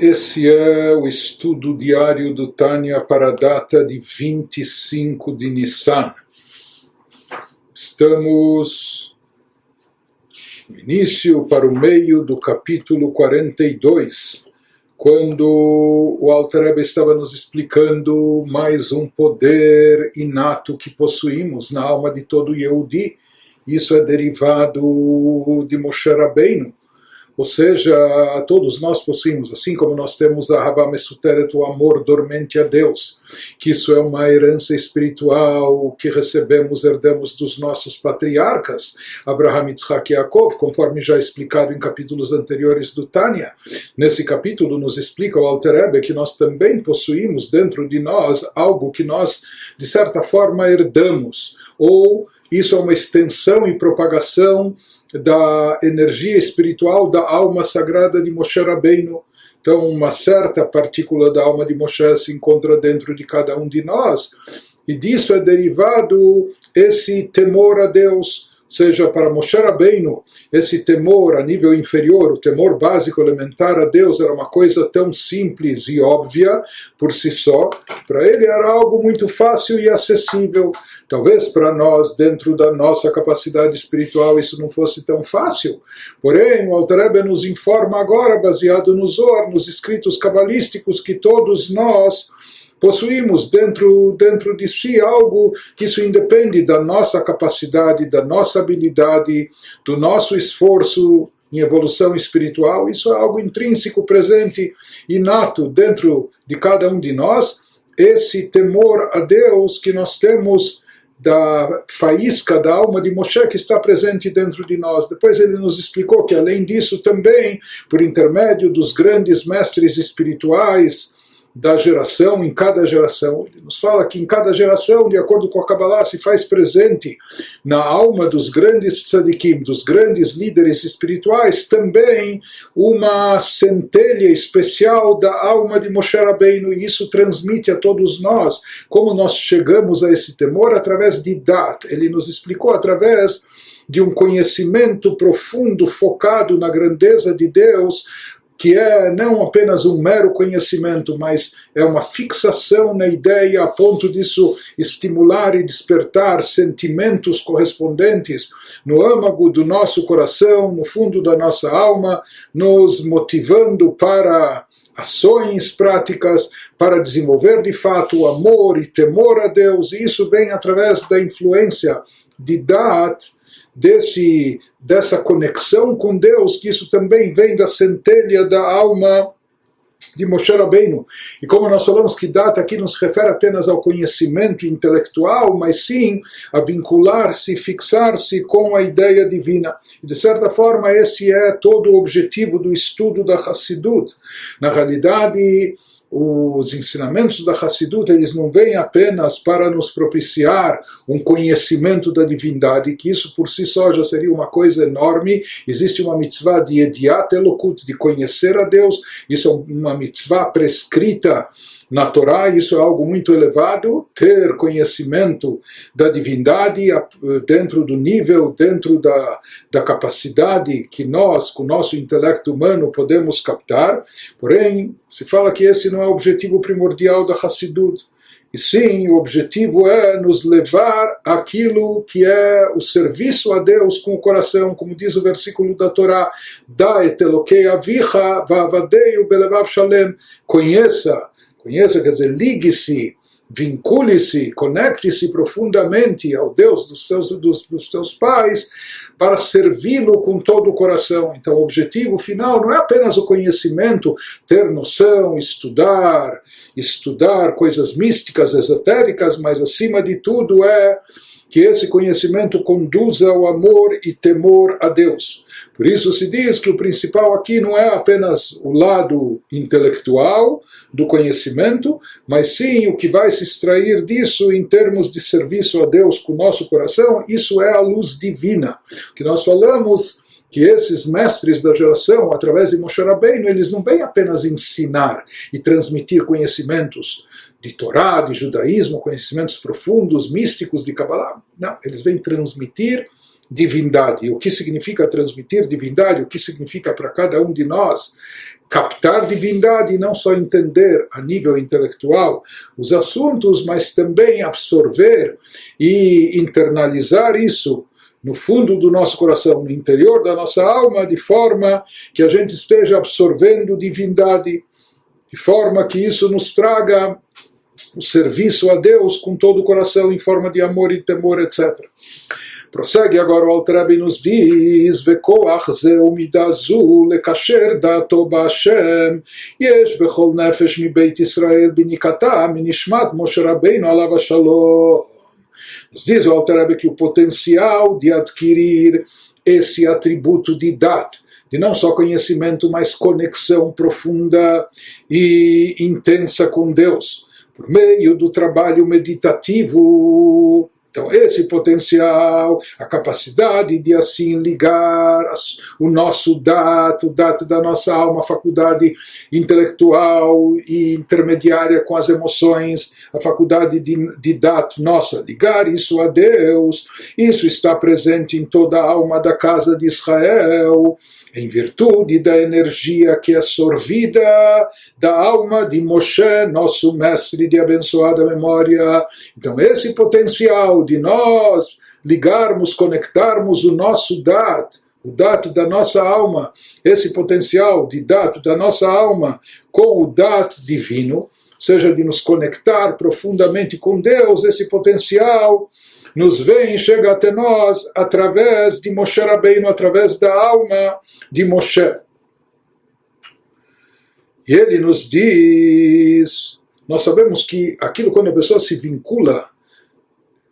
Esse é o estudo diário do Tânia para a data de 25 de Nissan. Estamos no início para o meio do capítulo 42, quando o Alter estava nos explicando mais um poder inato que possuímos na alma de todo Yehudi. Isso é derivado de Moshe Rabbeinu ou seja, todos nós possuímos, assim como nós temos a Rabá Mesuteret, o amor dormente a Deus, que isso é uma herança espiritual que recebemos, herdamos dos nossos patriarcas, Abraham, Yitzhak e Yaakov, conforme já explicado em capítulos anteriores do Tânia. Nesse capítulo nos explica o Alter Ebe que nós também possuímos dentro de nós algo que nós, de certa forma, herdamos, ou isso é uma extensão e propagação da energia espiritual da alma sagrada de Moshe Rabbeinu. Então, uma certa partícula da alma de Moshe se encontra dentro de cada um de nós, e disso é derivado esse temor a Deus, seja para Moshe Rabbeinu, esse temor a nível inferior, o temor básico elementar a Deus era uma coisa tão simples e óbvia por si só, para ele era algo muito fácil e acessível. Talvez para nós, dentro da nossa capacidade espiritual, isso não fosse tão fácil. Porém, o Alter nos informa agora, baseado nos Or, nos escritos cabalísticos, que todos nós possuímos dentro, dentro de si algo que isso independe da nossa capacidade, da nossa habilidade, do nosso esforço em evolução espiritual. Isso é algo intrínseco, presente, inato dentro de cada um de nós. Esse temor a Deus que nós temos da faísca da alma de Moshe que está presente dentro de nós. Depois ele nos explicou que, além disso, também, por intermédio dos grandes mestres espirituais, da geração, em cada geração. Ele nos fala que em cada geração, de acordo com a Kabbalah, se faz presente na alma dos grandes tzadikim, dos grandes líderes espirituais, também uma centelha especial da alma de Moshe Rabbeinu, e isso transmite a todos nós como nós chegamos a esse temor através de Dat. Ele nos explicou através de um conhecimento profundo, focado na grandeza de Deus, que é não apenas um mero conhecimento, mas é uma fixação na ideia a ponto disso estimular e despertar sentimentos correspondentes no âmago do nosso coração, no fundo da nossa alma, nos motivando para ações práticas para desenvolver de fato o amor e temor a Deus, e isso vem através da influência de Dat, desse, dessa conexão com Deus, que isso também vem da centelha da alma de Moshe Rabbeinu. E como nós falamos que data aqui não se refere apenas ao conhecimento intelectual, mas sim a vincular-se, fixar-se com a ideia divina. E de certa forma esse é todo o objetivo do estudo da Hassidut. Na realidade, os ensinamentos da Hassidut eles não vêm apenas para nos propiciar um conhecimento da divindade, que isso por si só já seria uma coisa enorme. Existe uma mitzvah de Ediat Elokut, de conhecer a Deus, isso é uma mitzvah prescrita na Torá, isso é algo muito elevado, ter conhecimento da divindade dentro do nível, dentro da, da capacidade que nós, com o nosso intelecto humano, podemos captar. Porém, se fala que esse não é o objetivo primordial da Hassidut. E sim, o objetivo é nos levar àquilo que é o serviço a Deus com o coração, como diz o versículo da Torá: Da etelokei avicha vavadei belevav shalem. Conheça Conheça, quer dizer, ligue-se, vincule-se, conecte-se profundamente ao Deus dos teus, dos, dos teus pais para servi-lo com todo o coração. Então, o objetivo final não é apenas o conhecimento, ter noção, estudar, estudar coisas místicas, esotéricas, mas acima de tudo é que esse conhecimento conduza ao amor e temor a Deus. Por isso se diz que o principal aqui não é apenas o lado intelectual do conhecimento, mas sim o que vai se extrair disso em termos de serviço a Deus com o nosso coração, isso é a luz divina. Que nós falamos que esses mestres da geração, através de Moshe Rabbeinu, eles não vêm apenas ensinar e transmitir conhecimentos de Torá, de judaísmo, conhecimentos profundos, místicos de Kabbalah. Não, eles vêm transmitir divindade. O que significa transmitir divindade? O que significa para cada um de nós captar divindade e não só entender a nível intelectual os assuntos, mas também absorver e internalizar isso no fundo do nosso coração, no interior da nossa alma, de forma que a gente esteja absorvendo divindade, de forma que isso nos traga o serviço a Deus com todo o coração, em forma de amor e temor, etc. Prossegue agora o Altrebe nos diz: Vekoach zeu midazu lekasher dato ba'ashem, yesh bechol nefesh mi beit Israel binikata minishmat Moshe Rabbeinu alav shalom. Nos diz o Altrebe que o potencial de adquirir esse atributo de Dat, de não só conhecimento, mas conexão profunda e intensa com Deus, por meio do trabalho meditativo então, esse potencial, a capacidade de assim ligar o nosso dato, o dato da nossa alma, a faculdade intelectual e intermediária com as emoções, a faculdade de, de dato nossa, ligar isso a Deus, isso está presente em toda a alma da casa de Israel em virtude da energia que é sorvida da alma de Moshe, nosso mestre de abençoada memória. Então, esse potencial de nós ligarmos, conectarmos o nosso Dat, o dato da nossa alma, esse potencial de dato da nossa alma com o dato divino, seja de nos conectar profundamente com Deus, esse potencial nos vem, chega até nós através de Moshe Rabbeinu, através da alma de Moshe. E ele nos diz, nós sabemos que aquilo quando a pessoa se vincula,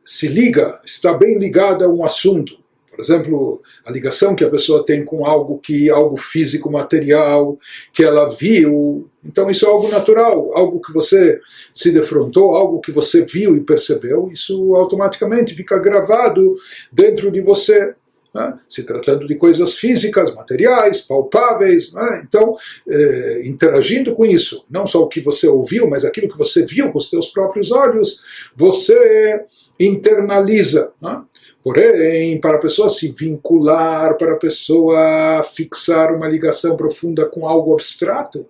se liga, está bem ligada a um assunto. Por exemplo, a ligação que a pessoa tem com algo que algo físico, material, que ela viu. Então isso é algo natural, algo que você se defrontou, algo que você viu e percebeu, isso automaticamente fica gravado dentro de você. Né? se tratando de coisas físicas, materiais, palpáveis. Né? Então, eh, interagindo com isso, não só o que você ouviu, mas aquilo que você viu com os seus próprios olhos, você internaliza. Né? Porém, para a pessoa se vincular, para a pessoa fixar uma ligação profunda com algo abstrato,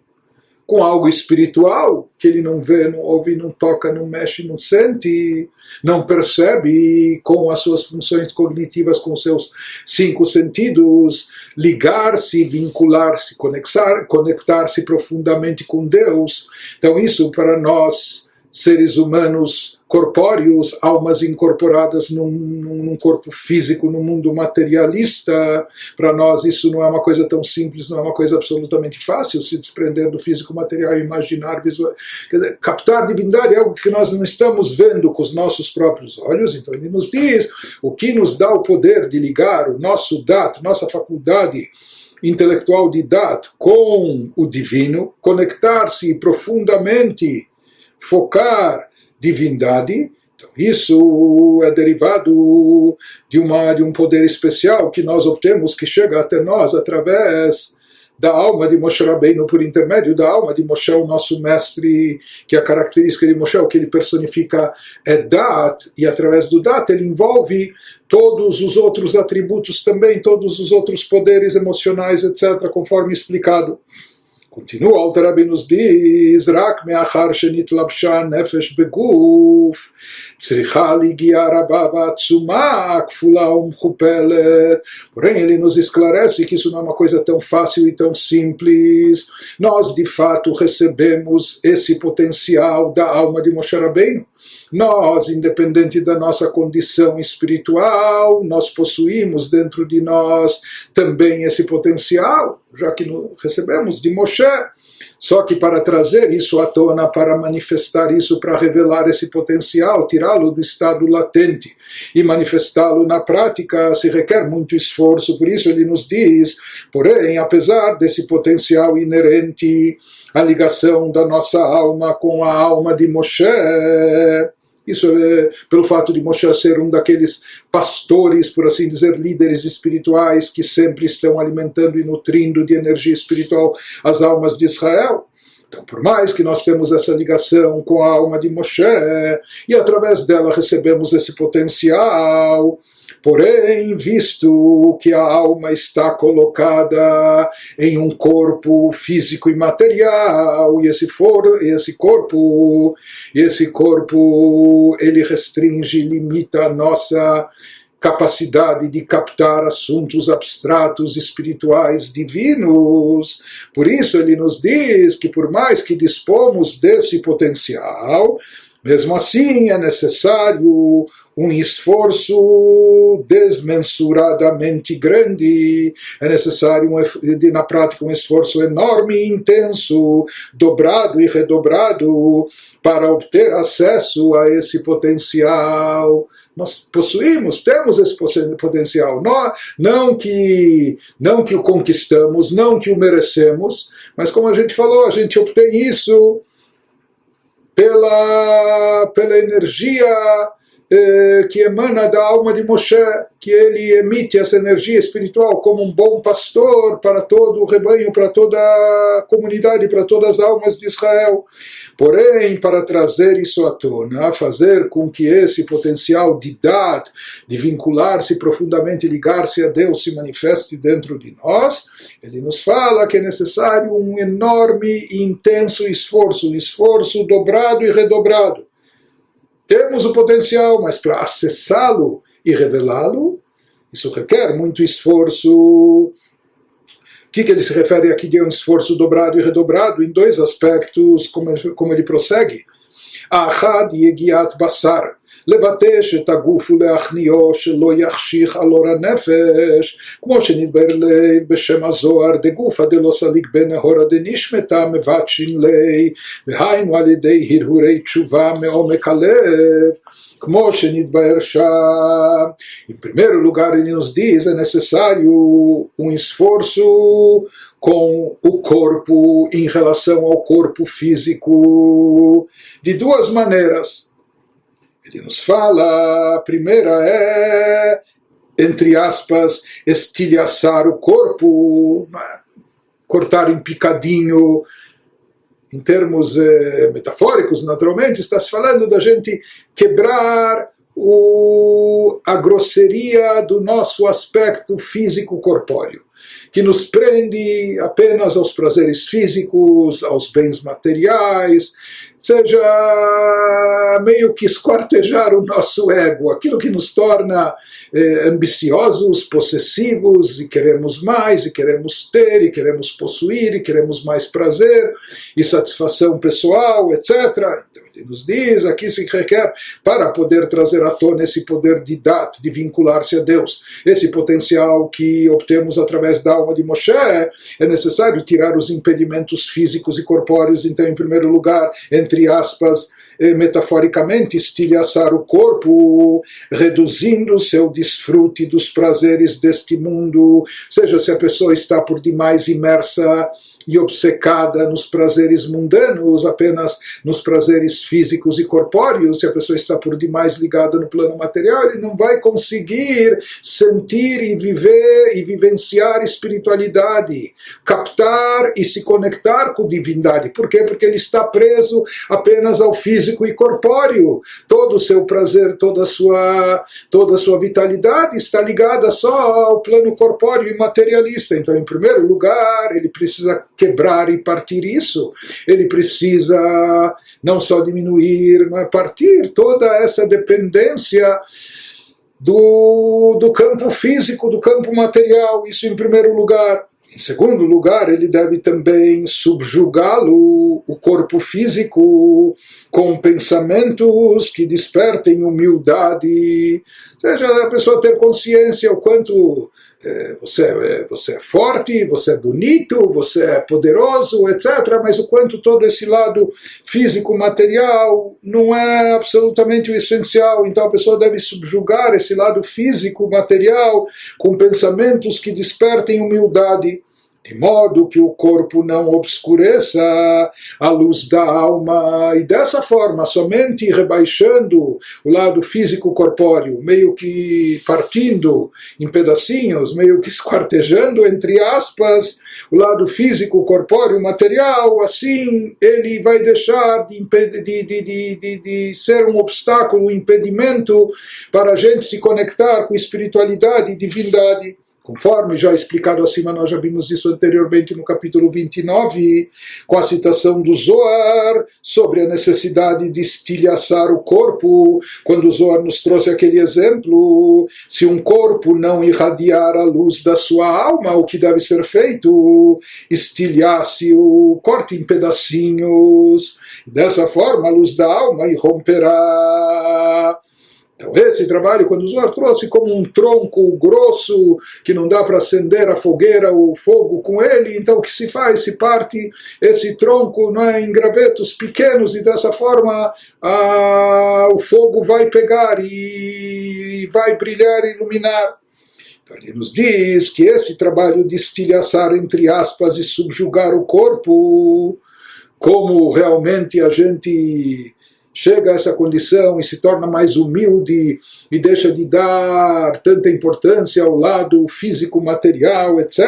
com algo espiritual, que ele não vê, não ouve, não toca, não mexe, não sente, não percebe com as suas funções cognitivas, com seus cinco sentidos, ligar-se, vincular-se, conectar-se conectar profundamente com Deus. Então, isso para nós, seres humanos, corpóreos, almas incorporadas num, num, corpo físico, no mundo materialista. Para nós, isso não é uma coisa tão simples, não é uma coisa absolutamente fácil se desprender do físico material imaginar, visual. Dizer, captar divindade é algo que nós não estamos vendo com os nossos próprios olhos. Então, ele nos diz o que nos dá o poder de ligar o nosso dat, nossa faculdade intelectual de dat com o divino, conectar-se profundamente, focar divindade. Então, isso é derivado de, uma, de um poder especial que nós obtemos, que chega até nós através da alma de Moshe Rabbeinu, por intermédio da alma de Moshe, o nosso mestre, que a característica de Moshe, o que ele personifica é Dat, e através do Dat ele envolve todos os outros atributos também, todos os outros poderes emocionais, etc., conforme explicado. Continua, Alter Rebbe nos diz, רק מאחר שנתלבשה נפש בגוף, צריכה להגיע רבה ועצומה, כפולה ומכופלת. Porém, ele nos esclarece que isso não é uma coisa tão fácil e tão simples. Nós, de fato, recebemos esse potencial da alma de Moshe Rabbeinu. nós, independente da nossa condição espiritual, nós possuímos dentro de nós também esse potencial, já que recebemos de Moshe. Só que para trazer isso à tona, para manifestar isso, para revelar esse potencial, tirá-lo do estado latente e manifestá-lo na prática, se requer muito esforço. Por isso ele nos diz, porém, apesar desse potencial inerente, a ligação da nossa alma com a alma de Moshe, isso é pelo fato de Moshe ser um daqueles pastores, por assim dizer, líderes espirituais que sempre estão alimentando e nutrindo de energia espiritual as almas de Israel. Então, por mais que nós temos essa ligação com a alma de Moshe, e através dela recebemos esse potencial, Porém, visto que a alma está colocada em um corpo físico e material, e esse, for, esse corpo, esse corpo, ele restringe, limita a nossa capacidade de captar assuntos abstratos, espirituais, divinos. Por isso ele nos diz que por mais que dispomos desse potencial, mesmo assim é necessário um esforço desmensuradamente grande, é necessário um, na prática um esforço enorme e intenso, dobrado e redobrado, para obter acesso a esse potencial nós possuímos, temos esse potencial. Não, não, que, não que o conquistamos, não que o merecemos, mas como a gente falou, a gente obtém isso pela, pela energia que emana da alma de Moshe, que ele emite essa energia espiritual como um bom pastor para todo o rebanho, para toda a comunidade, para todas as almas de Israel. Porém, para trazer isso à tona, fazer com que esse potencial de dar, de vincular-se profundamente, ligar-se a Deus, se manifeste dentro de nós, ele nos fala que é necessário um enorme e intenso esforço, um esforço dobrado e redobrado temos o potencial, mas para acessá-lo e revelá-lo, isso requer muito esforço. O que, que ele se refere aqui de um esforço dobrado e redobrado? Em dois aspectos, como, como ele prossegue. Ahad yegiat basar. לבטש את הגוף ולהכניעו שלא יחשיך על אור הנפש, כמו שנדבר ליל בשם הזוהר דגופא דלא סליק בנהורא דנשמתא מבטשין לי, והיינו על ידי הרהורי תשובה מעומק הלב. como שנתבהר שם. Em primeiro lugar, ele nos diz é necessário um esforço com o corpo em relação ao corpo físico de duas maneiras. Ele nos fala, a primeira é, entre aspas, estilhaçar o corpo, cortar em picadinho, em termos eh, metafóricos, naturalmente, está se falando da gente quebrar o, a grosseria do nosso aspecto físico corpóreo, que nos prende apenas aos prazeres físicos, aos bens materiais, seja meio que esquartejar o nosso ego, aquilo que nos torna eh, ambiciosos, possessivos, e queremos mais, e queremos ter, e queremos possuir, e queremos mais prazer e satisfação pessoal, etc. Então ele nos diz, aqui se requer, para poder trazer à tona esse poder de dat, de vincular-se a Deus, esse potencial que obtemos através da alma de Moshe, é necessário tirar os impedimentos físicos e corpóreos, então, em primeiro lugar, entre aspas, eh, metaforicamente, estilhaçar o corpo, reduzindo o seu desfrute dos prazeres deste mundo, seja se a pessoa está por demais imersa e obcecada nos prazeres mundanos, apenas nos prazeres físicos e corpóreos, se a pessoa está por demais ligada no plano material, ele não vai conseguir sentir e viver e vivenciar espiritualidade, captar e se conectar com divindade. Por quê? Porque ele está preso apenas ao físico e corpóreo. Todo o seu prazer, toda a sua, toda a sua vitalidade está ligada só ao plano corpóreo e materialista. Então, em primeiro lugar, ele precisa quebrar e partir isso. Ele precisa não só diminuir, mas partir toda essa dependência do, do campo físico, do campo material, isso em primeiro lugar. Em segundo lugar, ele deve também subjugá-lo, o corpo físico, com pensamentos que despertem humildade, ou seja, a pessoa ter consciência o quanto você, é, você é forte, você é bonito, você é poderoso, etc. Mas o quanto todo esse lado físico, material, não é absolutamente o essencial. Então a pessoa deve subjugar esse lado físico, material, com pensamentos que despertem humildade. De modo que o corpo não obscureça a luz da alma, e dessa forma, somente rebaixando o lado físico corpóreo, meio que partindo em pedacinhos, meio que esquartejando, entre aspas, o lado físico corpóreo material, assim ele vai deixar de, de, de, de, ser um obstáculo, um impedimento para a gente se conectar com espiritualidade e divindade. Conforme já explicado acima, nós já vimos isso anteriormente no capítulo 29, com a citação do Zoar sobre a necessidade de estilhaçar o corpo, quando o Zoar nos trouxe aquele exemplo, se um corpo não irradiar a luz da sua alma, o que deve ser feito? Estilhasse-o, corte em pedacinhos, dessa forma a luz da alma irromperá então, esse trabalho, quando o Zohar trouxe como um tronco grosso que não dá para acender a fogueira, o fogo com ele, então o que se faz? Se parte esse tronco não é, em gravetos pequenos e dessa forma a, o fogo vai pegar e vai brilhar e iluminar. Então, ele nos diz que esse trabalho de estilhaçar, entre aspas, e subjugar o corpo, como realmente a gente chega a essa condição e se torna mais humilde e deixa de dar tanta importância ao lado físico material, etc.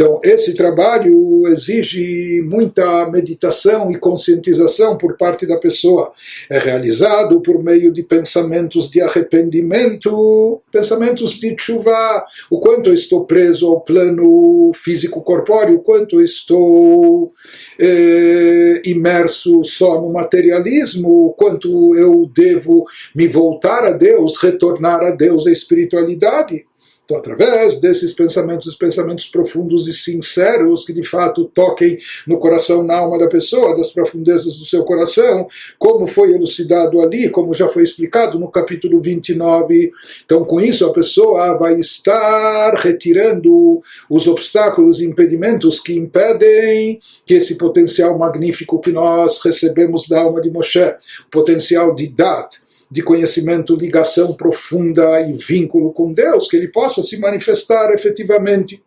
Então, esse trabalho exige muita meditação e conscientização por parte da pessoa. É realizado por meio de pensamentos de arrependimento, pensamentos de chuva, o quanto eu estou preso ao plano físico-corpóreo, o quanto eu estou eh, imerso só no materialismo, o quanto eu devo me voltar a Deus, retornar a Deus, a espiritualidade. Então, através desses pensamentos, pensamentos profundos e sinceros que de fato toquem no coração, na alma da pessoa, das profundezas do seu coração, como foi elucidado ali, como já foi explicado no capítulo 29. Então, com isso, a pessoa vai estar retirando os obstáculos e impedimentos que impedem que esse potencial magnífico que nós recebemos da alma de Moshe, potencial de Dat, de conhecimento, ligação profunda e vínculo com Deus, que ele possa se manifestar efetivamente.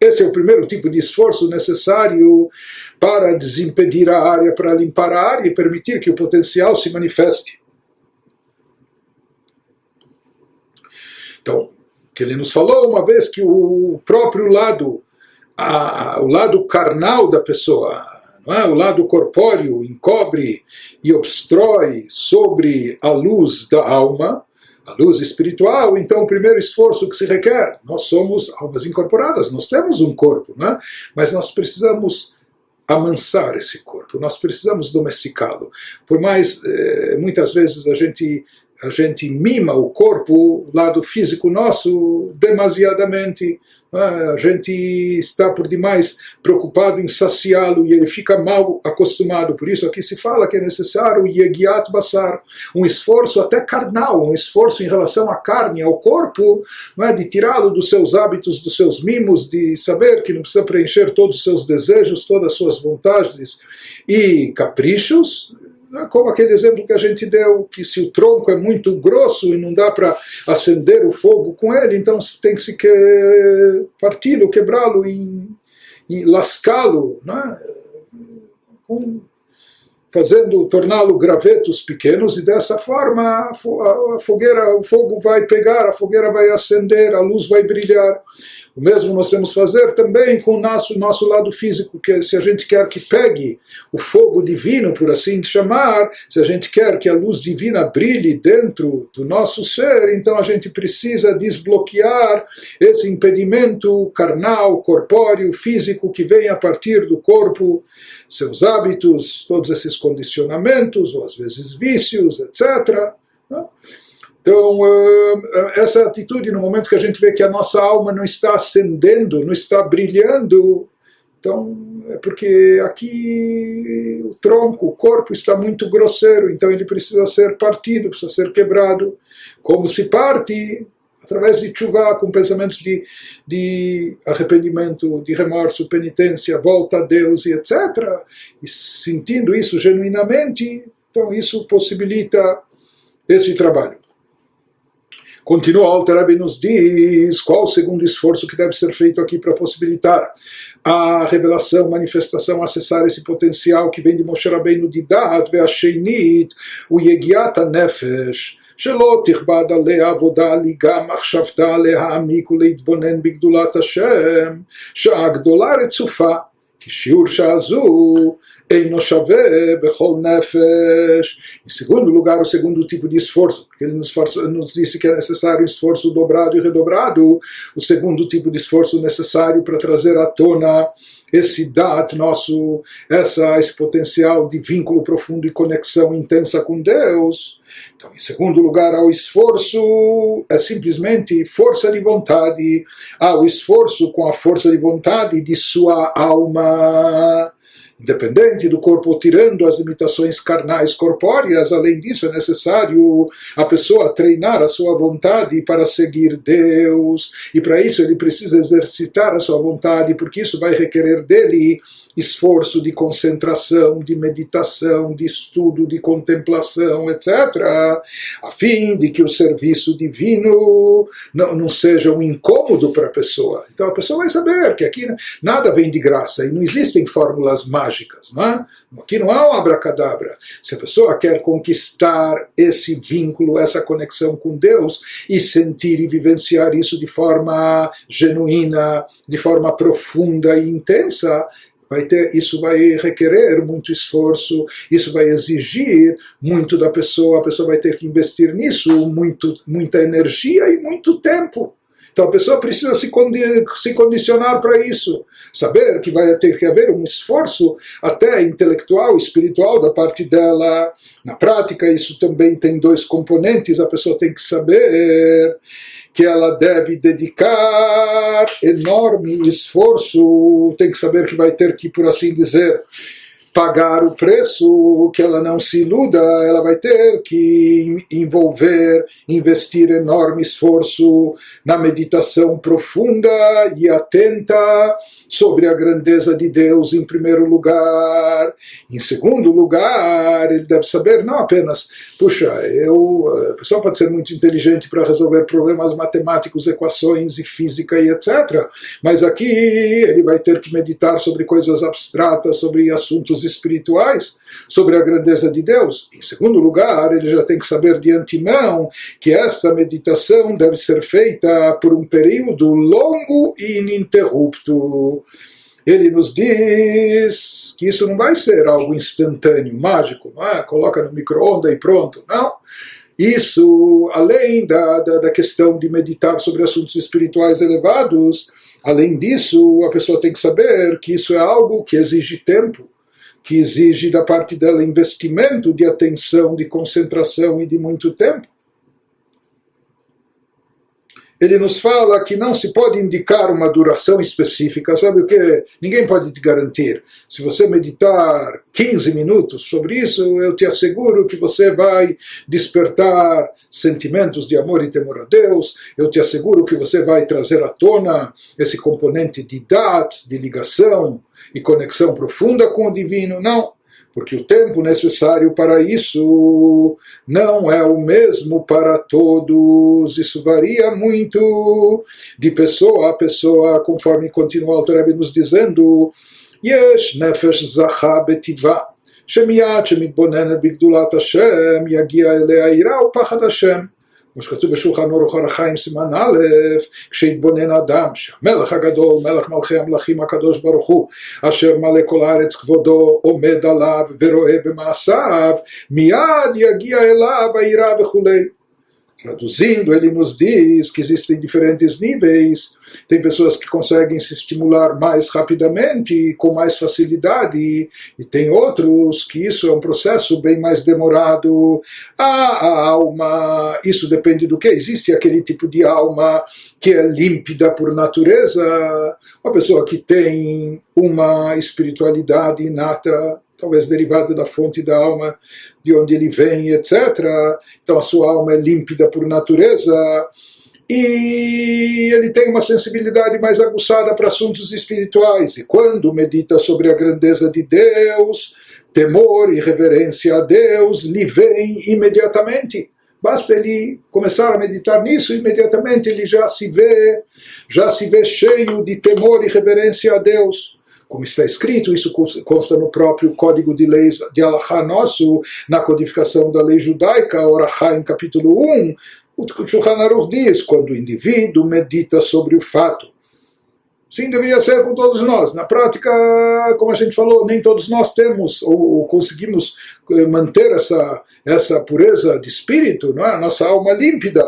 Esse é o primeiro tipo de esforço necessário para desimpedir a área, para limpar a área e permitir que o potencial se manifeste. Então, que ele nos falou uma vez que o próprio lado, a, o lado carnal da pessoa, é? o lado corpóreo encobre e obstrói sobre a luz da alma, a luz espiritual, então o primeiro esforço que se requer, nós somos almas incorporadas, nós temos um corpo, é? mas nós precisamos amansar esse corpo, nós precisamos domesticá-lo. Por mais, eh, muitas vezes a gente a gente mima o corpo, o lado físico nosso, demasiadamente. Ah, a gente está por demais preocupado em saciá-lo e ele fica mal acostumado. Por isso aqui se fala que é necessário yegiat basar, um esforço até carnal, um esforço em relação à carne, ao corpo, não é? de tirá-lo dos seus hábitos, dos seus mimos, de saber que não precisa preencher todos os seus desejos, todas as suas vontades e caprichos, como aquele exemplo que a gente deu, que se o tronco é muito grosso e não dá para acender o fogo com ele, então tem que se que parti-lo, quebrá-lo, e, lascá-lo, né? Fazendo torná-lo gravetos pequenos e dessa forma a fogueira, o fogo vai pegar, a fogueira vai acender, a luz vai brilhar. O mesmo nós temos que fazer também com o nosso, nosso lado físico, que se a gente quer que pegue o fogo divino, por assim chamar, se a gente quer que a luz divina brilhe dentro do nosso ser, então a gente precisa desbloquear esse impedimento carnal, corpóreo, físico que vem a partir do corpo, seus hábitos, todos esses condicionamentos, ou às vezes vícios, etc. Então, eh, essa atitude, no momento que a gente vê que a nossa alma não está acendendo, não está brilhando, então é porque aqui o tronco, o corpo está muito grosseiro, então ele precisa ser partido, precisa ser quebrado. Como se parte? Através de chuva, com pensamentos de, de arrependimento, de remorso, penitência, volta a Deus e etc. E sentindo isso genuinamente, então isso possibilita esse trabalho. Continua Alter nos diz qual o segundo esforço que deve ser feito aqui para possibilitar a revelação, manifestação, acessar esse potencial que vem de Moshe Rabbeinu de Dad, Ve'asheinit, o Yegiat Nefesh, שלא תכבד עליה עבודה ליגה מחשבתה להעמיק ולהתבונן בגדולת השם, שעה גדולה רצופה, כשיעור שעה זו Eino Shave Bechol Nefesh. Em segundo lugar, o segundo tipo de esforço, porque ele nos, força, nos disse que é necessário esforço dobrado e redobrado. O segundo tipo de esforço necessário para trazer à tona esse dat nosso, essa, esse potencial de vínculo profundo e conexão intensa com Deus. então, em segundo lugar, ao esforço é simplesmente força de vontade, ao esforço com a força de vontade de sua alma independente do corpo, tirando as limitações carnais corpóreas. Além disso, é necessário a pessoa treinar a sua vontade para seguir Deus, e para isso ele precisa exercitar a sua vontade, porque isso vai requerer dele esforço de concentração, de meditação, de estudo, de contemplação, etc., a fim de que o serviço divino não, não seja um incômodo para a pessoa. Então a pessoa vai saber que aqui nada vem de graça e não existem fórmulas mágicas, não é? Aqui não há um abracadabra. Se a pessoa quer conquistar esse vínculo, essa conexão com Deus e sentir e vivenciar isso de forma genuína, de forma profunda e intensa, vai ter, isso vai requerer muito esforço, isso vai exigir muito da pessoa, a pessoa vai ter que investir nisso muito, muita energia e muito tempo. Então a pessoa precisa se, condi se condicionar para isso, saber que vai ter que haver um esforço até intelectual, espiritual da parte dela. Na prática, isso também tem dois componentes, a pessoa tem que saber que ela deve dedicar enorme esforço, tem que saber que vai ter que, por assim dizer, pagar o preço, que ela não se iluda, ela vai ter que envolver, investir enorme esforço na meditação profunda e atenta sobre a grandeza de Deus em primeiro lugar. Em segundo lugar, ele deve saber não apenas, puxa, eu, a pessoa pode ser muito inteligente para resolver problemas matemáticos, equações e física e etc. Mas aqui ele vai ter que meditar sobre coisas abstratas, sobre assuntos espirituais, sobre a grandeza de Deus. Em segundo lugar, ele já tem que saber de antemão que esta meditação deve ser feita por um período longo e ininterrupto. Ele nos diz que isso não vai ser algo instantâneo, mágico, não é? coloca no micro-ondas e pronto. Não. Isso, além da, da, da, questão de meditar sobre assuntos espirituais elevados, além disso, a pessoa tem que saber que isso é algo que exige tempo que exige da parte dela investimento de atenção, de concentração e de muito tempo. Ele nos fala que não se pode indicar uma duração específica, sabe o que? Ninguém pode te garantir. Se você meditar 15 minutos sobre isso, eu te asseguro que você vai despertar sentimentos de amor e temor a Deus, eu te asseguro que você vai trazer à tona esse componente de dat, de ligação, e conexão profunda com o divino, não. Porque o tempo necessário para isso não é o mesmo para todos. Isso varia muito de pessoa a pessoa, conforme continua o Rebbe nos dizendo. יש נפש זכה בטבעה, שמיד שמתבוננת בגדולת השם, יגיע אליה יראה ופחד השם. כמו שכתוב בשולחן אורח החיים סימן א', כשהתבונן אדם שהמלך הגדול, מלך מלכי המלכים הקדוש ברוך הוא, אשר מלא כל הארץ כבודו, עומד עליו ורואה במעשיו, מיד יגיע אליו היראה וכולי. Traduzindo, ele nos diz que existem diferentes níveis. Tem pessoas que conseguem se estimular mais rapidamente, com mais facilidade, e tem outros que isso é um processo bem mais demorado. Ah, a alma, isso depende do que. Existe aquele tipo de alma que é límpida por natureza, uma pessoa que tem uma espiritualidade inata talvez derivada da fonte da alma, de onde ele vem, etc. Então a sua alma é límpida por natureza e ele tem uma sensibilidade mais aguçada para assuntos espirituais. E quando medita sobre a grandeza de Deus, temor e reverência a Deus lhe vem imediatamente. Basta ele começar a meditar nisso, imediatamente ele já se vê, já se vê cheio de temor e reverência a Deus. Como está escrito, isso consta no próprio Código de Leis de Allahá nosso, na codificação da lei judaica, Orahá em capítulo 1, o Shulchan Aruch diz, quando o indivíduo medita sobre o fato Sim, deveria ser com todos nós. Na prática, como a gente falou, nem todos nós temos ou, conseguimos eh, manter essa, essa pureza de espírito, não é? a nossa alma límpida.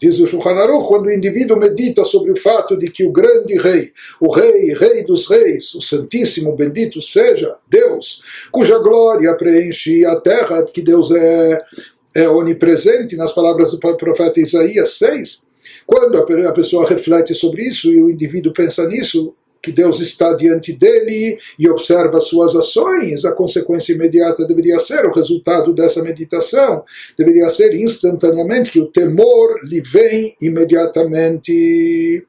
Diz o Shulchan Aruch, quando o indivíduo medita sobre o fato de que o grande rei, o rei, rei dos reis, o santíssimo, bendito seja Deus, cuja glória preenche a terra, que Deus é, é onipresente, nas palavras do profeta Isaías 6, quando a pessoa reflete sobre isso e o indivíduo pensa nisso, que Deus está diante dele e observa suas ações, a consequência imediata deveria ser, o resultado dessa meditação, deveria ser instantaneamente que o temor lhe vem imediatamente.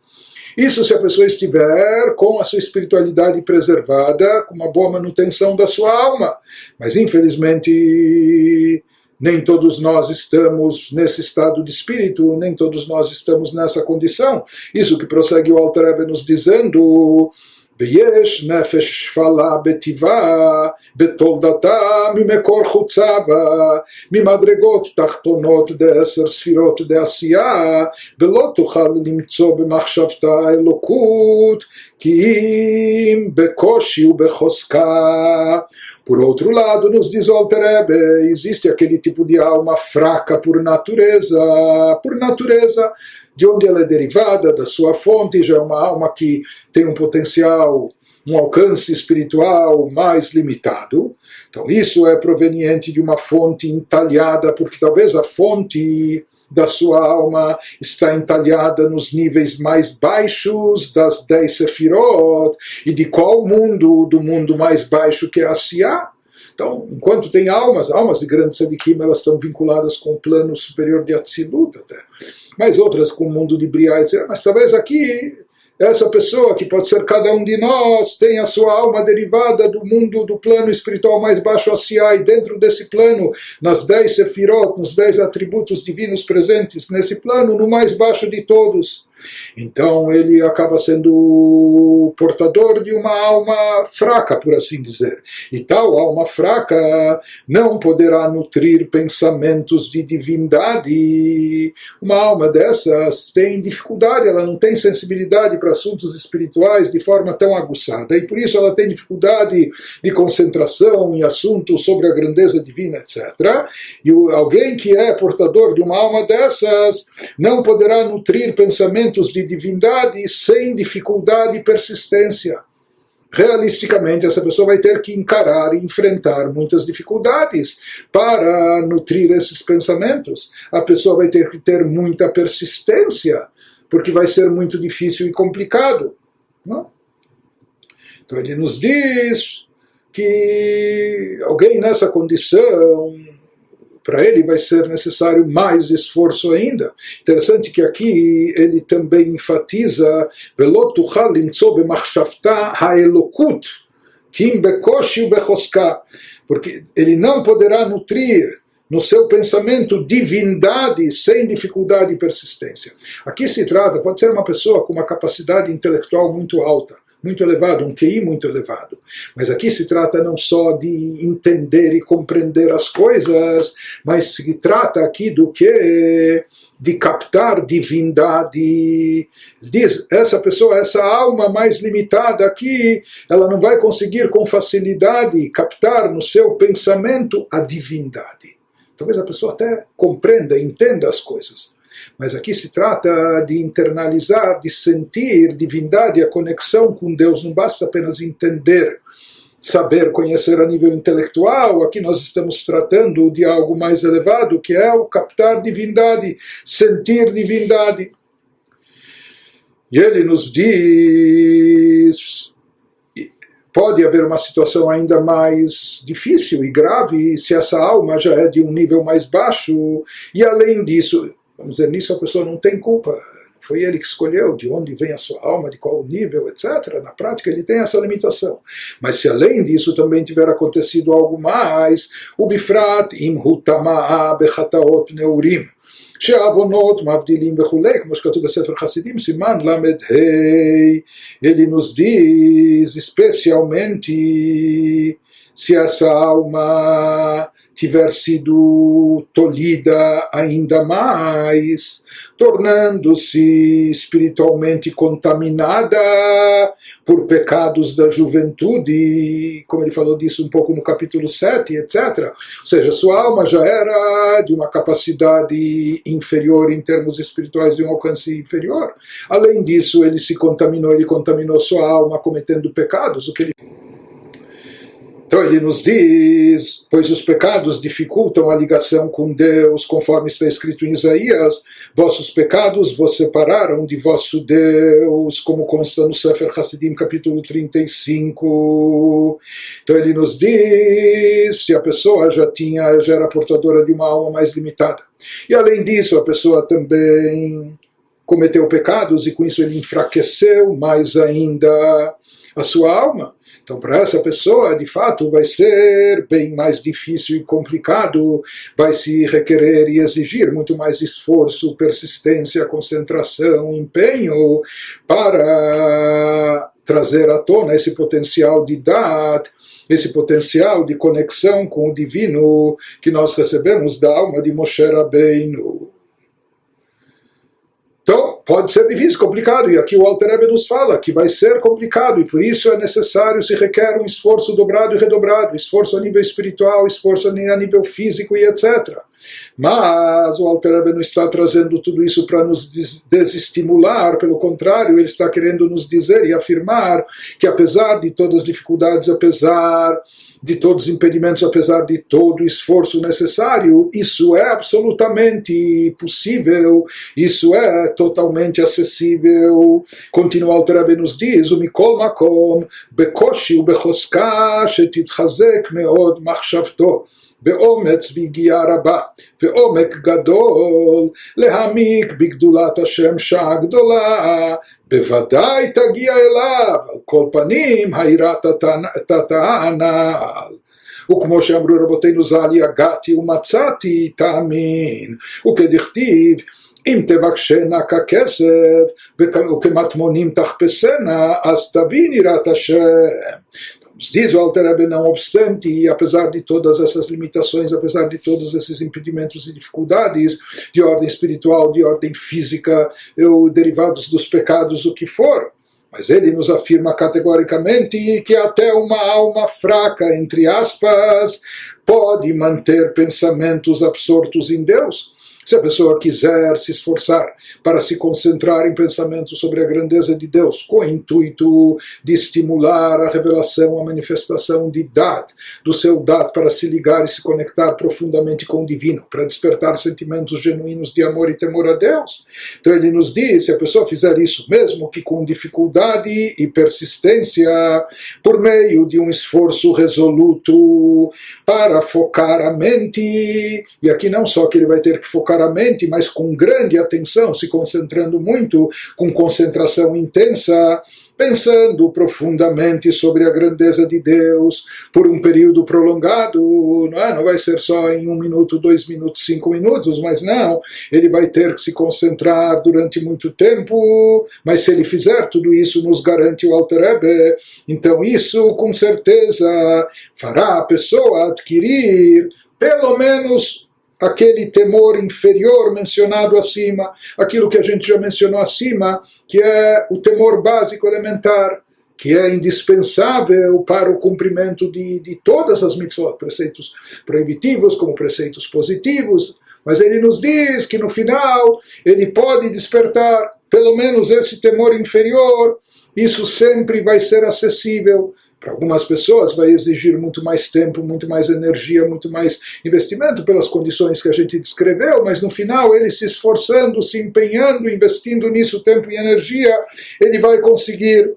Isso se a pessoa estiver com a sua espiritualidade preservada, com uma boa manutenção da sua alma. Mas infelizmente nem todos nós estamos nesse estado de espírito, nem todos nós estamos nessa condição. Isso que prossegue o Alter Rebbe nos dizendo ויש נפש שפלה בטבעה, בתולדתה ממקור חוצה בה, ממדרגות תחתונות דעשר ספירות דעשייה, ולא תוכל למצוא במחשבתה אלוקות, כי אם בקושי ובחוזקה. Por outro lado, nos diz o Alterebe, existe aquele tipo de alma fraca por natureza, por natureza, de onde ela é derivada, da sua fonte, já é uma alma que tem um potencial, um alcance espiritual mais limitado. Então, isso é proveniente de uma fonte entalhada, porque talvez a fonte da sua alma está entalhada nos níveis mais baixos das dez sefirot. E de qual mundo? Do mundo mais baixo que é a Siá. Então, enquanto tem almas, almas de grandes sadikim, elas estão vinculadas com o plano superior de Atzilut até mas outras com o mundo de Briá, etc. Mas talvez aqui essa pessoa, que pode ser cada um de nós, tem a sua alma derivada do mundo, do plano espiritual mais baixo, a e dentro desse plano, nas dez sefirot, nos dez atributos divinos presentes nesse plano, no mais baixo de todos. Então ele acaba sendo portador de uma alma fraca, por assim dizer. E tal alma fraca não poderá nutrir pensamentos de divindade. Uma alma dessas tem dificuldade, ela não tem sensibilidade para assuntos espirituais de forma tão aguçada. E por isso ela tem dificuldade de concentração em assuntos sobre a grandeza divina, etc. E alguém que é portador de uma alma dessas não poderá nutrir pensamentos de divindade sem dificuldade e persistência. Realisticamente, essa pessoa vai ter que encarar e enfrentar muitas dificuldades para nutrir esses pensamentos. A pessoa vai ter que ter muita persistência, porque vai ser muito difícil e complicado. Não? Então, ele nos diz que alguém nessa condição para ele vai ser necessário mais esforço ainda. Interessante que aqui ele também enfatiza porque ele não poderá nutrir no seu pensamento divindade sem dificuldade e persistência. Aqui se trata, pode ser uma pessoa com uma capacidade intelectual muito alta, muito elevado, um QI muito elevado. Mas aqui se trata não só de entender e compreender as coisas, mas se trata aqui do que de captar divindade. Diz, essa pessoa, essa alma mais limitada aqui, ela não vai conseguir com facilidade captar no seu pensamento a divindade. Talvez a pessoa até compreenda, entenda as coisas mas aqui se trata de internalizar, de sentir divindade, a conexão com Deus. Não basta apenas entender, saber, conhecer a nível intelectual. Aqui nós estamos tratando de algo mais elevado, que é o captar divindade, sentir divindade. E ele nos diz pode haver uma situação ainda mais difícil e grave se essa alma já é de um nível mais baixo. E além disso, Vamos dizer, nisso a pessoa não tem culpa. foi ele que escolheu de onde vem a sua alma, de qual nível, etc. Na prática ele tem essa limitação. Mas se além disso também tiver acontecido algo mais, o bifrat im hutama'a bechataot neurim, שהעוונות מבדילים וכולי, כמו שכתוב בספר חסידים, סימן ל"ה, ele nos diz especialmente se essa alma tiver sido tolhida ainda mais, tornando-se espiritualmente contaminada por pecados da juventude, como ele falou disso um pouco no capítulo 7, etc. Ou seja, sua alma já era de uma capacidade inferior em termos espirituais, de um alcance inferior. Além disso, ele se contaminou, ele contaminou sua alma cometendo pecados, o que ele então ele nos diz: pois os pecados dificultam a ligação com Deus, conforme está escrito em Isaías: vossos pecados vos separaram de vosso Deus, como consta no Sefer Hassidim, capítulo 35. Então ele nos diz: se a pessoa já tinha, já era portadora de uma alma mais limitada, e além disso, a pessoa também cometeu pecados e com isso ele enfraqueceu mais ainda a sua alma. Então, para essa pessoa, de fato, vai ser bem mais difícil e complicado, vai se requerer e exigir muito mais esforço, persistência, concentração, empenho para trazer à tona esse potencial de dar, esse potencial de conexão com o divino que nós recebemos da alma de Moshe Rabbeinu. Pode ser difícil, complicado, e aqui o Alter Ebe nos fala que vai ser complicado, e por isso é necessário, se requer um esforço dobrado e redobrado, esforço a nível espiritual, esforço a nível físico e etc. Mas o Alter Ebe não está trazendo tudo isso para nos desestimular, pelo contrário, ele está querendo nos dizer e afirmar que apesar de todas as dificuldades, apesar de todos os impedimentos, apesar de todo o esforço necessário, isso é absolutamente possível, isso é totalmente acessível. Continua o Rebbe nos diz, o Mikol Makom, בקושי ובחוזקה שתתחזק מאוד מחשבתו. באומץ והגיעה רבה, ועומק גדול, להעמיק בגדולת השם שעה גדולה, בוודאי תגיע אליו, על כל פנים היראת הנעל. וכמו שאמרו רבותינו ז"ל, יגעתי ומצאתי תאמין, וכדכתיב אם תבקשנה ככסף וכמטמונים תחפשנה, אז תבין יראת השם. Diz o Alter Rebbe, não obstante, e apesar de todas essas limitações, apesar de todos esses impedimentos e dificuldades de ordem espiritual, de ordem física, ou derivados dos pecados, o que for, mas ele nos afirma categoricamente que até uma alma fraca, entre aspas, pode manter pensamentos absortos em Deus se a pessoa quiser se esforçar para se concentrar em pensamentos sobre a grandeza de Deus, com o intuito de estimular a revelação, a manifestação de Dat, do seu Dat, para se ligar e se conectar profundamente com o divino, para despertar sentimentos genuínos de amor e temor a Deus. Então ele nos diz: se a pessoa fizer isso, mesmo que com dificuldade e persistência, por meio de um esforço resoluto para focar a mente, e aqui não só que ele vai ter que focar focar a mente, mas com grande atenção, se concentrando muito, com concentração intensa, pensando profundamente sobre a grandeza de Deus por um período prolongado, não, é? não vai ser só em um minuto, dois minutos, cinco minutos, mas não, ele vai ter que se concentrar durante muito tempo, mas se ele fizer tudo isso, nos garante o Alter então isso com certeza fará a pessoa adquirir pelo menos aquele temor inferior mencionado acima, aquilo que a gente já mencionou acima, que é o temor básico elementar, que é indispensável para o cumprimento de, de todas as mitzvot, preceitos proibitivos como preceitos positivos, mas ele nos diz que no final ele pode despertar pelo menos esse temor inferior, isso sempre vai ser acessível para algumas pessoas vai exigir muito mais tempo, muito mais energia, muito mais investimento pelas condições que a gente descreveu, mas no final ele se esforçando, se empenhando, investindo nisso tempo e energia, ele vai conseguir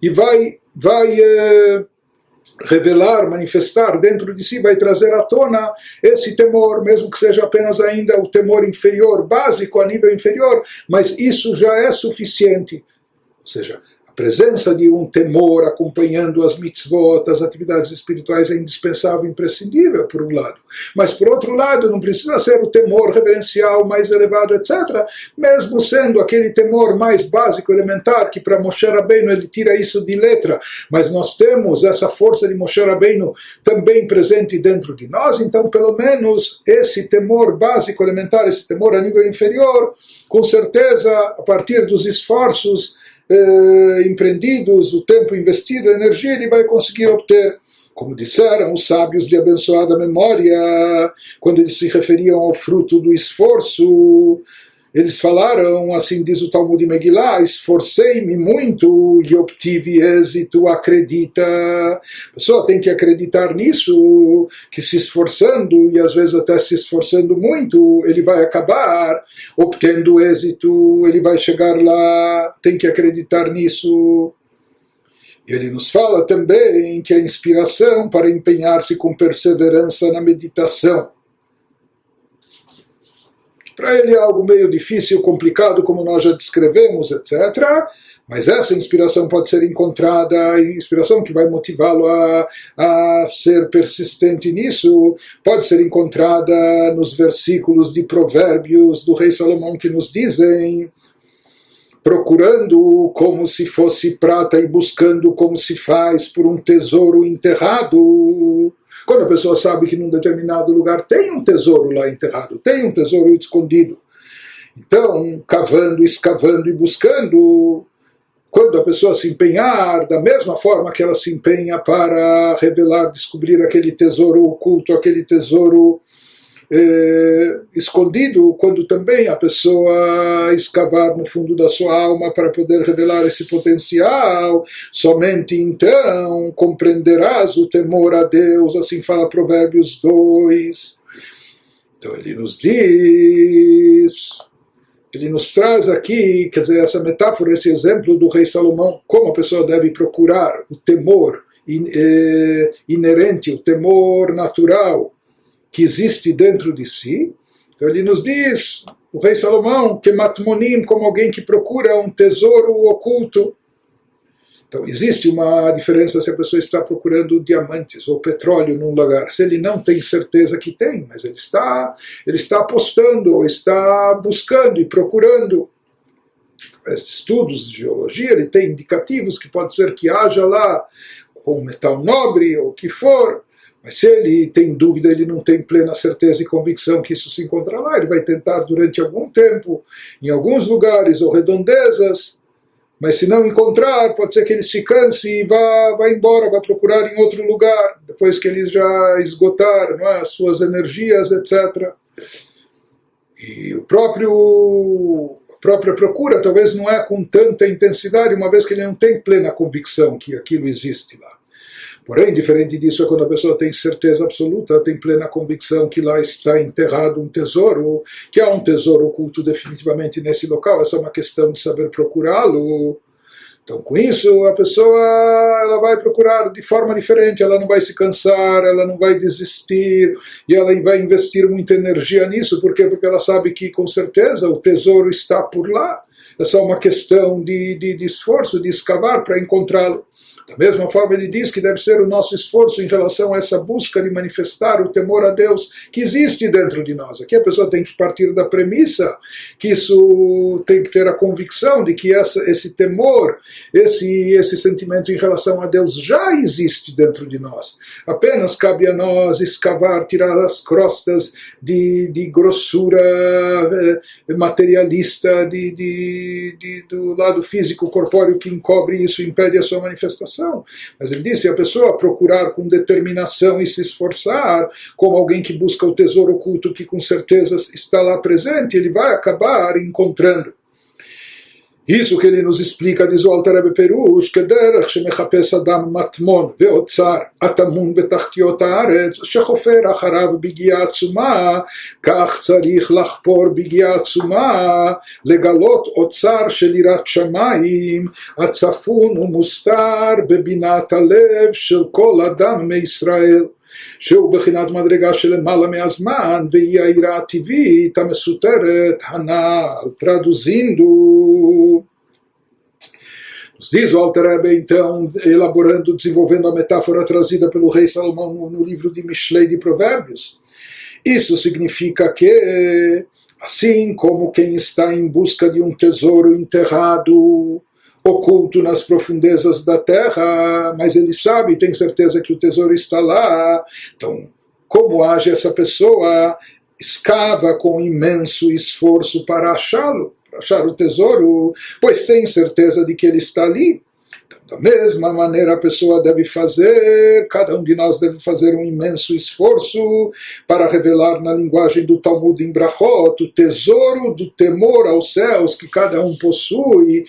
e vai vai uh, revelar, manifestar dentro de si, vai trazer à tona esse temor, mesmo que seja apenas ainda o temor inferior, básico a nível inferior, mas isso já é suficiente. Ou seja, presença de um temor acompanhando as mitzvot, as atividades espirituais é indispensável, imprescindível, por um lado. Mas, por outro lado, não precisa ser o temor reverencial mais elevado, etc. Mesmo sendo aquele temor mais básico, elementar, que para Moshe Rabbeinu ele tira isso de letra, mas nós temos essa força de Moshe Rabbeinu também presente dentro de nós, então, pelo menos, esse temor básico, elementar, esse temor a nível inferior, com certeza, a partir dos esforços eh, empreendidos, o tempo investido, a energia, ele vai conseguir obter. Como disseram os sábios de abençoada memória, quando eles se referiam ao fruto do esforço, eles falaram, assim diz o Talmud de Megillah, esforcei-me muito e obtive êxito, acredita. A pessoa tem que acreditar nisso, que se esforçando, e às vezes até se esforçando muito, ele vai acabar obtendo êxito, ele vai chegar lá, tem que acreditar nisso. Ele nos fala também que a inspiração para empenhar-se com perseverança na meditação para ele é algo meio difícil, complicado, como nós já descrevemos, etc. Mas essa inspiração pode ser encontrada, a inspiração que vai motivá-lo a, a ser persistente nisso, pode ser encontrada nos versículos de Provérbios do rei Salomão que nos dizem procurando como se fosse prata e buscando como se faz por um tesouro enterrado. Quando a pessoa sabe que num determinado lugar tem um tesouro lá enterrado, tem um tesouro escondido. Então, cavando, escavando e buscando, quando a pessoa se empenhar da mesma forma que ela se empenha para revelar, descobrir aquele tesouro oculto, aquele tesouro eh, escondido, quando também a pessoa escavar no fundo da sua alma para poder revelar esse potencial, somente então compreenderás o temor a Deus, assim fala Provérbios 2. Então ele nos diz, ele nos traz aqui, quer dizer, essa metáfora, esse exemplo do rei Salomão, como a pessoa deve procurar o temor eh, inerente, o temor natural que existe dentro de si. Então ele nos diz, o rei Salomão, que matmonim, como alguém que procura um tesouro oculto. Então existe uma diferença se a pessoa está procurando diamantes ou petróleo num lugar. Se ele não tem certeza que tem, mas ele está, ele está apostando ou está buscando e procurando. Estudos de geologia, ele tem indicativos que pode ser que haja lá um metal nobre ou o que for, mas se ele tem dúvida, ele não tem plena certeza e convicção que isso se encontra lá, ele vai tentar durante algum tempo, em alguns lugares ou redondezas, mas se não encontrar, pode ser que ele se canse e vá, vá embora, vá procurar em outro lugar, depois que ele já esgotar é, as suas energias, etc. E o próprio a própria procura talvez não é com tanta intensidade, uma vez que ele não tem plena convicção que aquilo existe lá. Porém, diferente disso é quando a pessoa tem certeza absoluta, tem plena convicção que lá está enterrado um tesouro, que há um tesouro oculto definitivamente nesse local, é só uma questão de saber procurá-lo. Então, com isso, a pessoa ela vai procurar de forma diferente, ela não vai se cansar, ela não vai desistir, e ela vai investir muita energia nisso, por quê? Porque ela sabe que, com certeza, o tesouro está por lá. É só uma questão de, de, de esforço, de escavar para encontrá-lo. Da mesma forma, ele diz que deve ser o nosso esforço em relação a essa busca de manifestar o temor a Deus que existe dentro de nós. Aqui a pessoa tem que partir da premissa que isso tem que ter a convicção de que essa, esse temor, esse, esse sentimento em relação a Deus já existe dentro de nós. Apenas cabe a nós escavar, tirar as crostas de, de grossura eh, materialista de, de, de, do lado físico corpóreo que encobre isso, impede a sua manifestação mas ele disse: a pessoa procurar com determinação e se esforçar, como alguém que busca o tesouro oculto que com certeza está lá presente, ele vai acabar encontrando. Diz o Alter Rebbe Perush, que derech שמחפש אדם מטמון ואוצר הטמון בתחתיות הארץ, שחופר אחריו בגיעה עצומה, כך צריך לחפור בגיעה עצומה, לגלות אוצר של יראת שמיים, הצפון ומוסתר בבינת הלב של כל אדם מישראל. שהוא בחינת מדרגה שלמעלה מהזמן, והיא היראה הטבעית המסותרת הנ"ל. Nos diz o Alter então, elaborando, desenvolvendo a metáfora trazida pelo rei Salomão no, no livro de Mishlei de Provérbios. Isso significa que, assim como quem está em busca de um tesouro enterrado, oculto nas profundezas da terra, mas ele sabe, tem certeza que o tesouro está lá. Então, como age essa pessoa? Escava com imenso esforço para achá-lo, achar o tesouro, pois tem certeza de que ele está ali. Então, da mesma maneira, a pessoa deve fazer, cada um de nós deve fazer um imenso esforço para revelar na linguagem do Talmud em Brachot o tesouro do temor aos céus que cada um possui,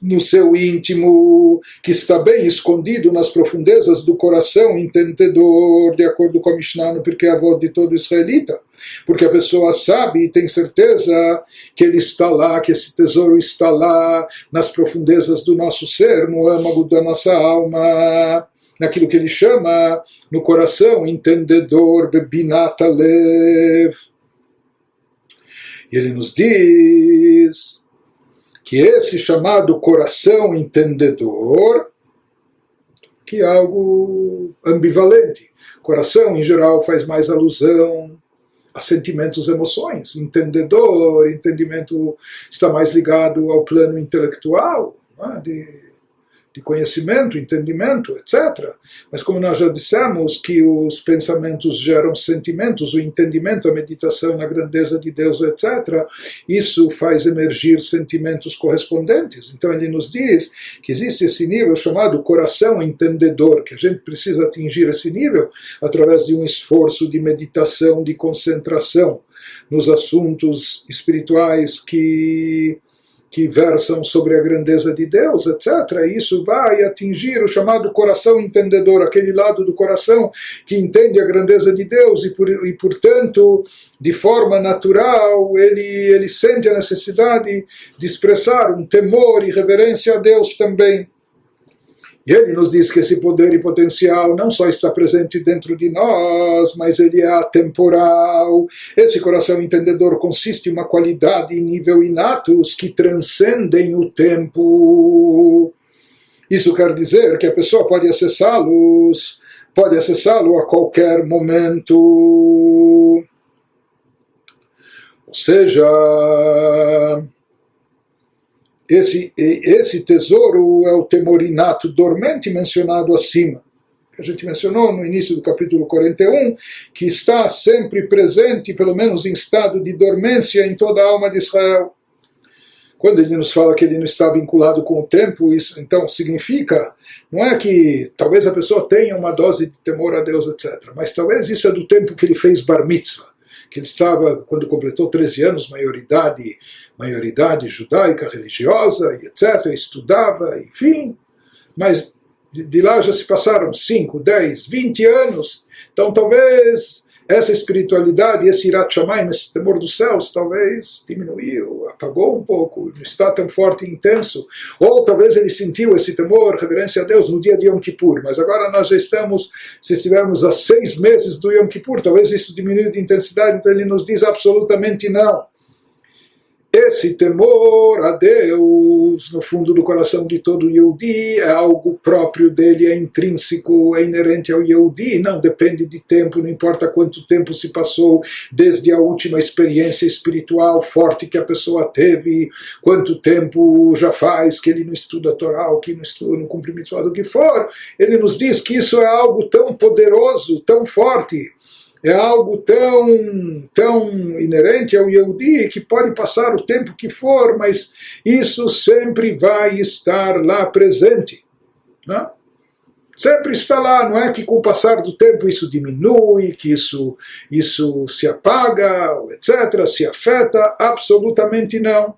no seu íntimo, que está bem escondido nas profundezas do coração entendedor, de acordo com a Mishnah Porque a voz de todo israelita. Porque a pessoa sabe e tem certeza que ele está lá, que esse tesouro está lá, nas profundezas do nosso ser, no âmago da nossa alma naquilo que ele chama no coração entendedor, bebinata lev. E ele nos diz que esse chamado coração entendedor, que é algo ambivalente. Coração, em geral, faz mais alusão a sentimentos, emoções. Entendedor, entendimento está mais ligado ao plano intelectual, é? de de conhecimento, entendimento, etc. Mas como nós já dissemos que os pensamentos geram sentimentos, o entendimento, a meditação na grandeza de Deus, etc., isso faz emergir sentimentos correspondentes. Então ele nos diz que existe esse nível chamado coração entendedor, que a gente precisa atingir esse nível através de um esforço de meditação, de concentração nos assuntos espirituais que que versam sobre a grandeza de Deus, etc. Isso vai atingir o chamado coração entendedor, aquele lado do coração que entende a grandeza de Deus e, por, e portanto, de forma natural, ele, ele sente a necessidade de expressar um temor e reverência a Deus também. E ele nos diz que esse poder e potencial não só está presente dentro de nós, mas ele é atemporal. Esse coração entendedor consiste em uma qualidade e nível inatos que transcendem o tempo. Isso quer dizer que a pessoa pode acessá-los, pode acessá-lo a qualquer momento. Ou seja, esse, esse tesouro é o temor inato dormente mencionado acima. Que a gente mencionou no início do capítulo 41, que está sempre presente, pelo menos em estado de dormência, em toda a alma de Israel. Quando ele nos fala que ele não está vinculado com o tempo, isso então significa, não é que talvez a pessoa tenha uma dose de temor a Deus, etc. Mas talvez isso é do tempo que ele fez bar mitzvah, que ele estava, quando completou 13 anos, maioridade, maioridade judaica, religiosa, etc., estudava, enfim, mas de lá já se passaram 5, 10, 20 anos, então talvez essa espiritualidade, esse irat shamayim, esse temor dos céus, talvez diminuiu, apagou um pouco, não está tão forte e intenso. Ou talvez ele sentiu esse temor, reverência a Deus no dia de Yom Kippur, mas agora nós já estamos, se estivermos a seis meses do Yom Kippur, talvez isso diminua de intensidade, então ele nos diz absolutamente não. Esse temor a Deus no fundo do coração de todo Yehudi é algo próprio dele, é intrínseco, é inerente ao Yehudi, não depende de tempo, não importa quanto tempo se passou desde a última experiência espiritual forte que a pessoa teve, quanto tempo já faz que ele não estuda a Torá, que não estuda, no cumprimento do que for, ele nos diz que isso é algo tão poderoso, tão forte, é algo tão, tão inerente ao Yehudi que pode passar o tempo que for, mas isso sempre vai estar lá presente. Não? É? Sempre está lá, não é que com o passar do tempo isso diminui, que isso, isso se apaga, etc., se afeta, absolutamente não.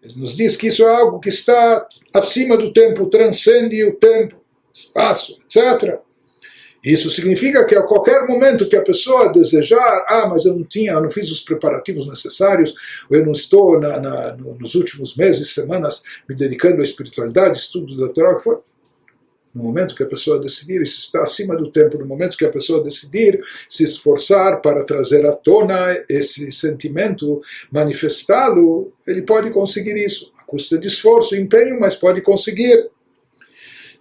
Ele nos diz que isso é algo que está acima do tempo, transcende o tempo, espaço, etc. Isso significa que a qualquer momento que a pessoa desejar, ah, mas eu não tinha, eu não fiz os preparativos necessários, ou eu não estou na, na, nos últimos meses, semanas, me dedicando à espiritualidade, estudo da Torá. No momento que a pessoa decidir, isso está acima do tempo, no momento que a pessoa decidir se esforçar para trazer à tona esse sentimento, manifestá-lo, ele pode conseguir isso. A custa de esforço, empenho, mas pode conseguir.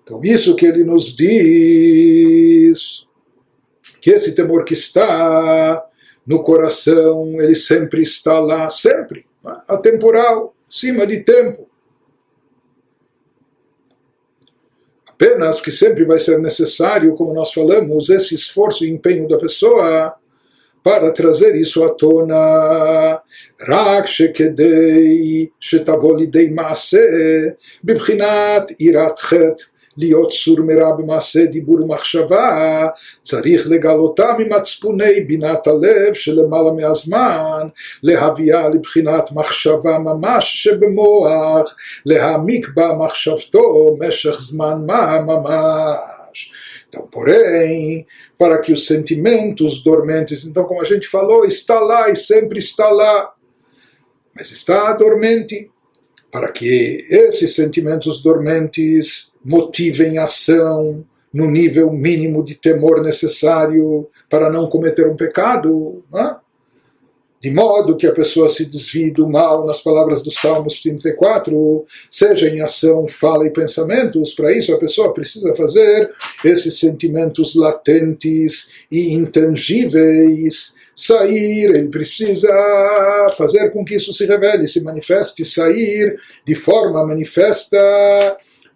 Então, isso que ele nos diz, que esse temor que está no coração, ele sempre está lá, sempre, atemporal, cima de tempo. Apenas que sempre vai ser necessário, como nós falamos, esse esforço e empenho da pessoa para trazer isso à tona. Rak shekedei maase bibchinat להיות סור מרע במעשה דיבור ומחשבה, צריך לגלותה ממצפוני בינת הלב שלמעלה מהזמן, להביאה לבחינת מחשבה ממש שבמוח, להעמיק בה מחשבתו משך זמן מה ממש. Então, porém, para que os sentimentos dormentes, então, como a gente falou, está lá e sempre está lá, mas está dormente, para que esses sentimentos dormentes motivem ação no nível mínimo de temor necessário para não cometer um pecado, é? de modo que a pessoa se desvie do mal, nas palavras dos Salmos 34, seja em ação, fala e pensamentos. Para isso, a pessoa precisa fazer esses sentimentos latentes e intangíveis sair, ele precisa fazer com que isso se revele, se manifeste, sair de forma manifesta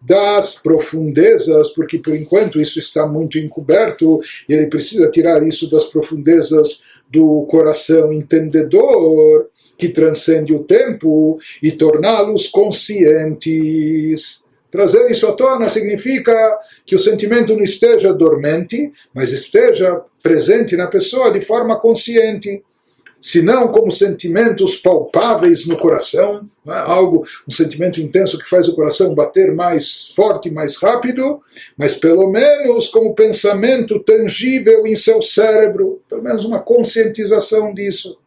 das profundezas, porque por enquanto isso está muito encoberto e ele precisa tirar isso das profundezas do coração entendedor que transcende o tempo e torná-los conscientes. Trazer isso à tona significa que o sentimento não esteja dormente, mas esteja presente na pessoa de forma consciente senão como sentimentos palpáveis no coração, é? algo, um sentimento intenso que faz o coração bater mais forte, mais rápido, mas pelo menos como pensamento tangível em seu cérebro, pelo menos uma conscientização disso.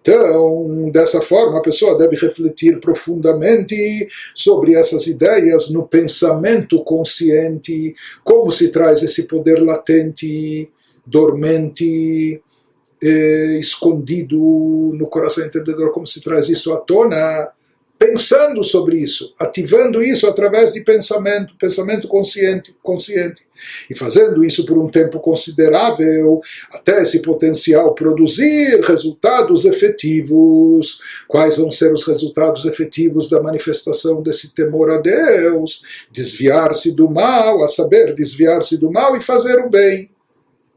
Então, dessa forma, a pessoa deve refletir profundamente sobre essas ideias no pensamento consciente, como se traz esse poder latente, dormente, eh, escondido no coração entendedor, como se traz isso à tona, pensando sobre isso, ativando isso através de pensamento, pensamento consciente, consciente, e fazendo isso por um tempo considerável, até esse potencial produzir resultados efetivos. Quais vão ser os resultados efetivos da manifestação desse temor a Deus? Desviar-se do mal, a saber, desviar-se do mal e fazer o bem.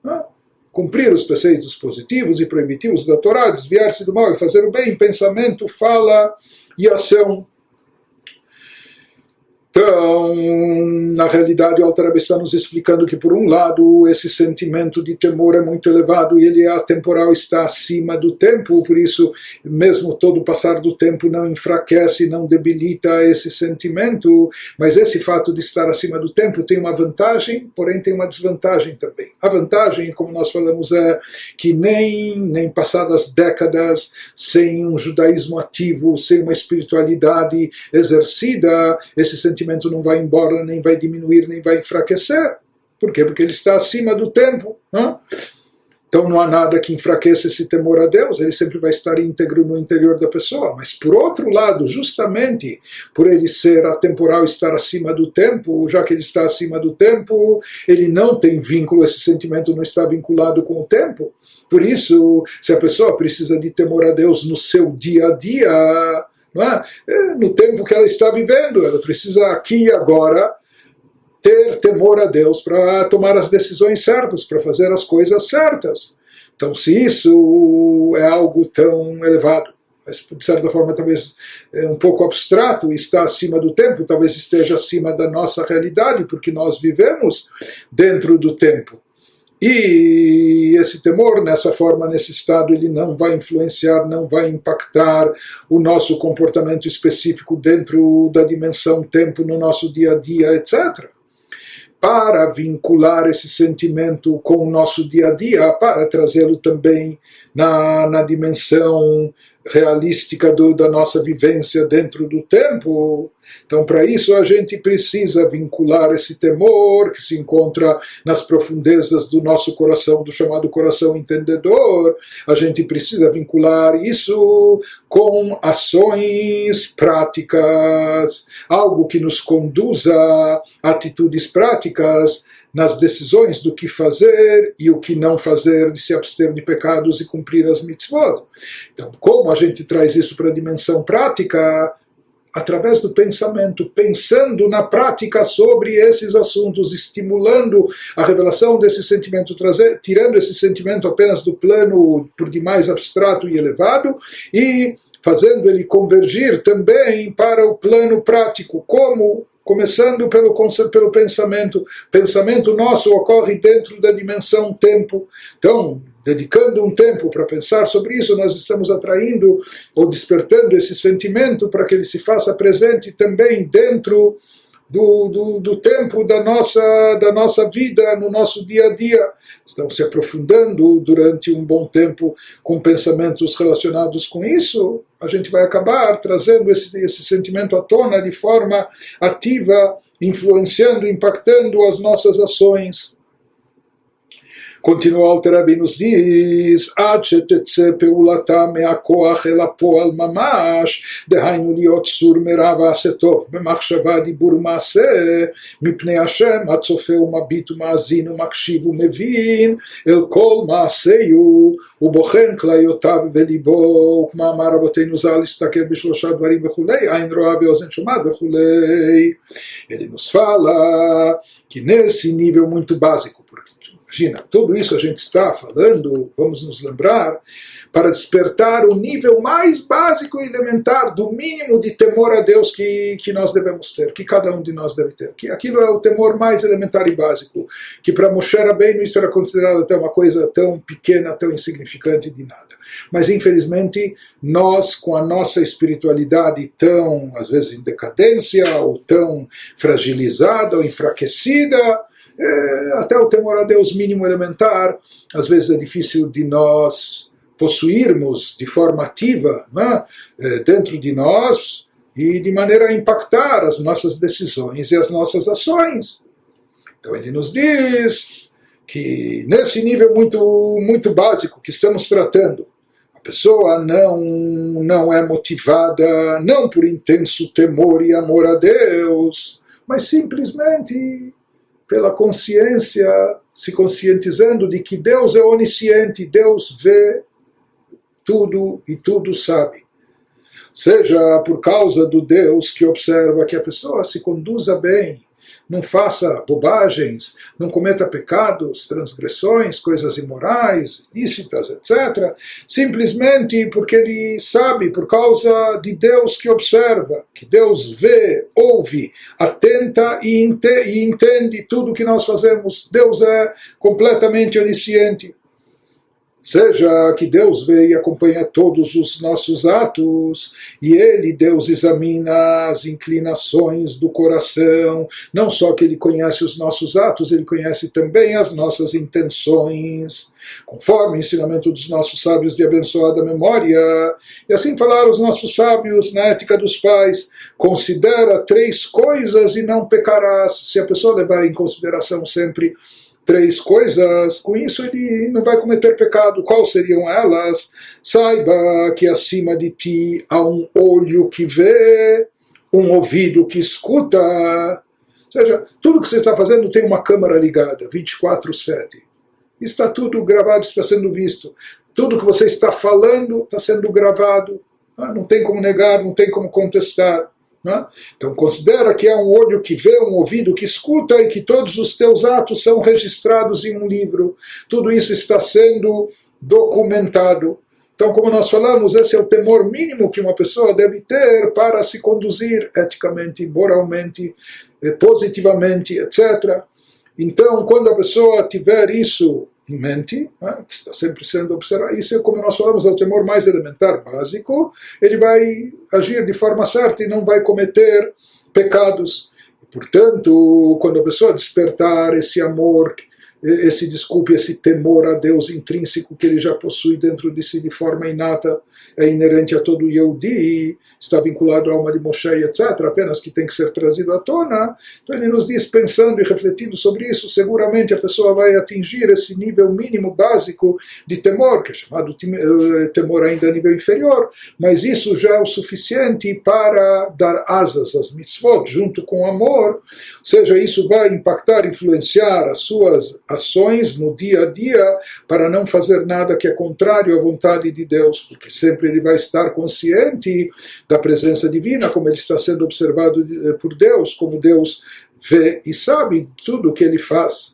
Ah cumprir os preceitos positivos e proibitivos da Torá, desviar-se do mal e fazer o bem, pensamento, fala e ação. Então, na realidade, o Altareb está nos explicando que, por um lado, esse sentimento de temor é muito elevado e ele é atemporal, está acima do tempo, por isso, mesmo todo o passar do tempo não enfraquece, não debilita esse sentimento, mas esse fato de estar acima do tempo tem uma vantagem, porém tem uma desvantagem também. A vantagem, como nós falamos, é que nem, nem passadas décadas sem um judaísmo ativo, sem uma espiritualidade exercida, esse sentimento não vai embora, nem vai diminuir, nem vai enfraquecer. Por quê? Porque ele está acima do tempo. Não? Então não há nada que enfraqueça esse temor a Deus, ele sempre vai estar íntegro no interior da pessoa. Mas por outro lado, justamente por ele ser atemporal, estar acima do tempo, já que ele está acima do tempo, ele não tem vínculo, esse sentimento não está vinculado com o tempo. Por isso, se a pessoa precisa de temor a Deus no seu dia a dia, é? é? no tempo que ela está vivendo. Ela precisa aqui e agora ter temor a Deus para tomar as decisões certas, para fazer as coisas certas. Então, se isso é algo tão elevado, mas de certa forma talvez é um pouco abstrato está acima do tempo, talvez esteja acima da nossa realidade, porque nós vivemos dentro do tempo. E esse temor, nessa forma, nesse estado, ele não vai influenciar, não vai impactar o nosso comportamento específico dentro da dimensão tempo, no nosso dia a dia, etc. Para vincular esse sentimento com o nosso dia a dia, para trazê-lo também na, na dimensão realística do, da nossa vivência dentro do tempo. Então, para isso, a gente precisa vincular esse temor que se encontra nas profundezas do nosso coração, do chamado coração entendedor. A gente precisa vincular isso com ações práticas, algo que nos conduza a atitudes práticas nas decisões do que fazer e o que não fazer, de se abster de pecados e cumprir as mitzvot. Então, como a gente traz isso para a dimensão prática? Através do pensamento, pensando na prática sobre esses assuntos, estimulando a revelação desse sentimento, trazer, tirando esse sentimento apenas do plano por demais abstrato e elevado e fazendo ele convergir também para o plano prático, como começando pelo, pelo pensamento. Pensamento nosso ocorre dentro da dimensão tempo. Então, dedicando um tempo para pensar sobre isso, nós estamos atraindo ou despertando esse sentimento para que ele se faça presente também dentro do, do, do, tempo da nossa, da nossa vida, no nosso dia a dia. Estão se aprofundando durante um bom tempo com pensamentos relacionados com isso. A gente vai acabar trazendo esse, esse sentimento à tona de forma ativa, influenciando, impactando as nossas ações Continua Alter Rebbe nos diz, עד שתצא פעולתה מהכוח אל הפועל ממש, דהיינו להיות סור מרע ועשה טוב במחשבה, דיבור ומעשה, מפני השם הצופה ומביט ומאזין ומקשיב ומבין אל כל מעשיו, ובוחן כליותיו וליבו, וכמאמר רבותינו ז"ל להסתכל בשלושה דברים וכולי, עין רואה ואוזן שומעת וכולי. Ele nos fala que nesse nível muito básico, Imagina, tudo isso a gente está falando, vamos nos lembrar, para despertar o nível mais básico e elementar do mínimo de temor a Deus que, que nós devemos ter, que cada um de nós deve ter. Que aquilo é o temor mais elementar e básico, que para Moshe Rabbeinu isso era considerado até uma coisa tão pequena, tão insignificante de nada. Mas infelizmente nós, com a nossa espiritualidade tão, às vezes, em decadência, ou tão fragilizada ou enfraquecida, é, até o temor a Deus mínimo elementar, às vezes é difícil de nós possuirmos de forma ativa né, é, dentro de nós e de maneira a impactar as nossas decisões e as nossas ações. Então ele nos diz que nesse nível muito, muito básico que estamos tratando, a pessoa não, não é motivada não por intenso temor e amor a Deus, mas simplesmente pela consciência, se conscientizando de que Deus é onisciente, Deus vê tudo e tudo sabe. Seja por causa do Deus que observa que a pessoa se conduza bem, não faça bobagens, não cometa pecados, transgressões, coisas imorais, lícitas, etc. Simplesmente porque ele sabe, por causa de Deus que observa, que Deus vê, ouve, atenta e, entende tudo o que nós fazemos. Deus é completamente onisciente. Seja que Deus vê e acompanha todos os nossos atos, e Ele, Deus, examina as inclinações do coração. Não só que Ele conhece os nossos atos, Ele conhece também as nossas intenções. Conforme o ensinamento dos nossos sábios de abençoada memória. E assim falaram os nossos sábios na ética dos pais: considera três coisas e não pecarás. Se a pessoa levar em consideração sempre três coisas, com isso ele não vai cometer pecado. Quais seriam elas? Saiba que acima de ti há um olho que vê, um ouvido que escuta. Ou seja, tudo que você está fazendo tem uma câmera ligada, 24-7. Está tudo gravado, está sendo visto. Tudo que você está falando está sendo gravado. Ah, não tem como negar, não tem como contestar. Né? Então considera que é um olho que vê, um ouvido que escuta e que todos os teus atos são registrados em um livro. Tudo isso está sendo documentado. Então, como nós falamos, esse é o temor mínimo que uma pessoa deve ter para se conduzir eticamente, moralmente, eh, positivamente, etc. Então, quando a pessoa tiver isso em mente, né, que está sempre sendo observado, isso é como nós falamos, é o temor mais elementar, básico, ele vai agir de forma certa e não vai cometer pecados. Portanto, quando a pessoa despertar esse amor esse desculpe, esse temor a Deus intrínseco que ele já possui dentro de si de forma inata, é inerente a todo Yehudi, está vinculado à alma de Moshe, etc., apenas que tem que ser trazido à tona. Então ele nos diz, pensando e refletindo sobre isso, seguramente a pessoa vai atingir esse nível mínimo básico de temor, que é chamado eh, temor ainda a nível inferior, mas isso já é o suficiente para dar asas às mitzvot, junto com o amor, ou seja, isso vai impactar, influenciar as suas ações no dia a dia para não fazer nada que é contrário à vontade de Deus, porque sempre ele vai estar consciente da presença divina, como ele está sendo observado por Deus, como Deus vê e sabe tudo o que ele faz.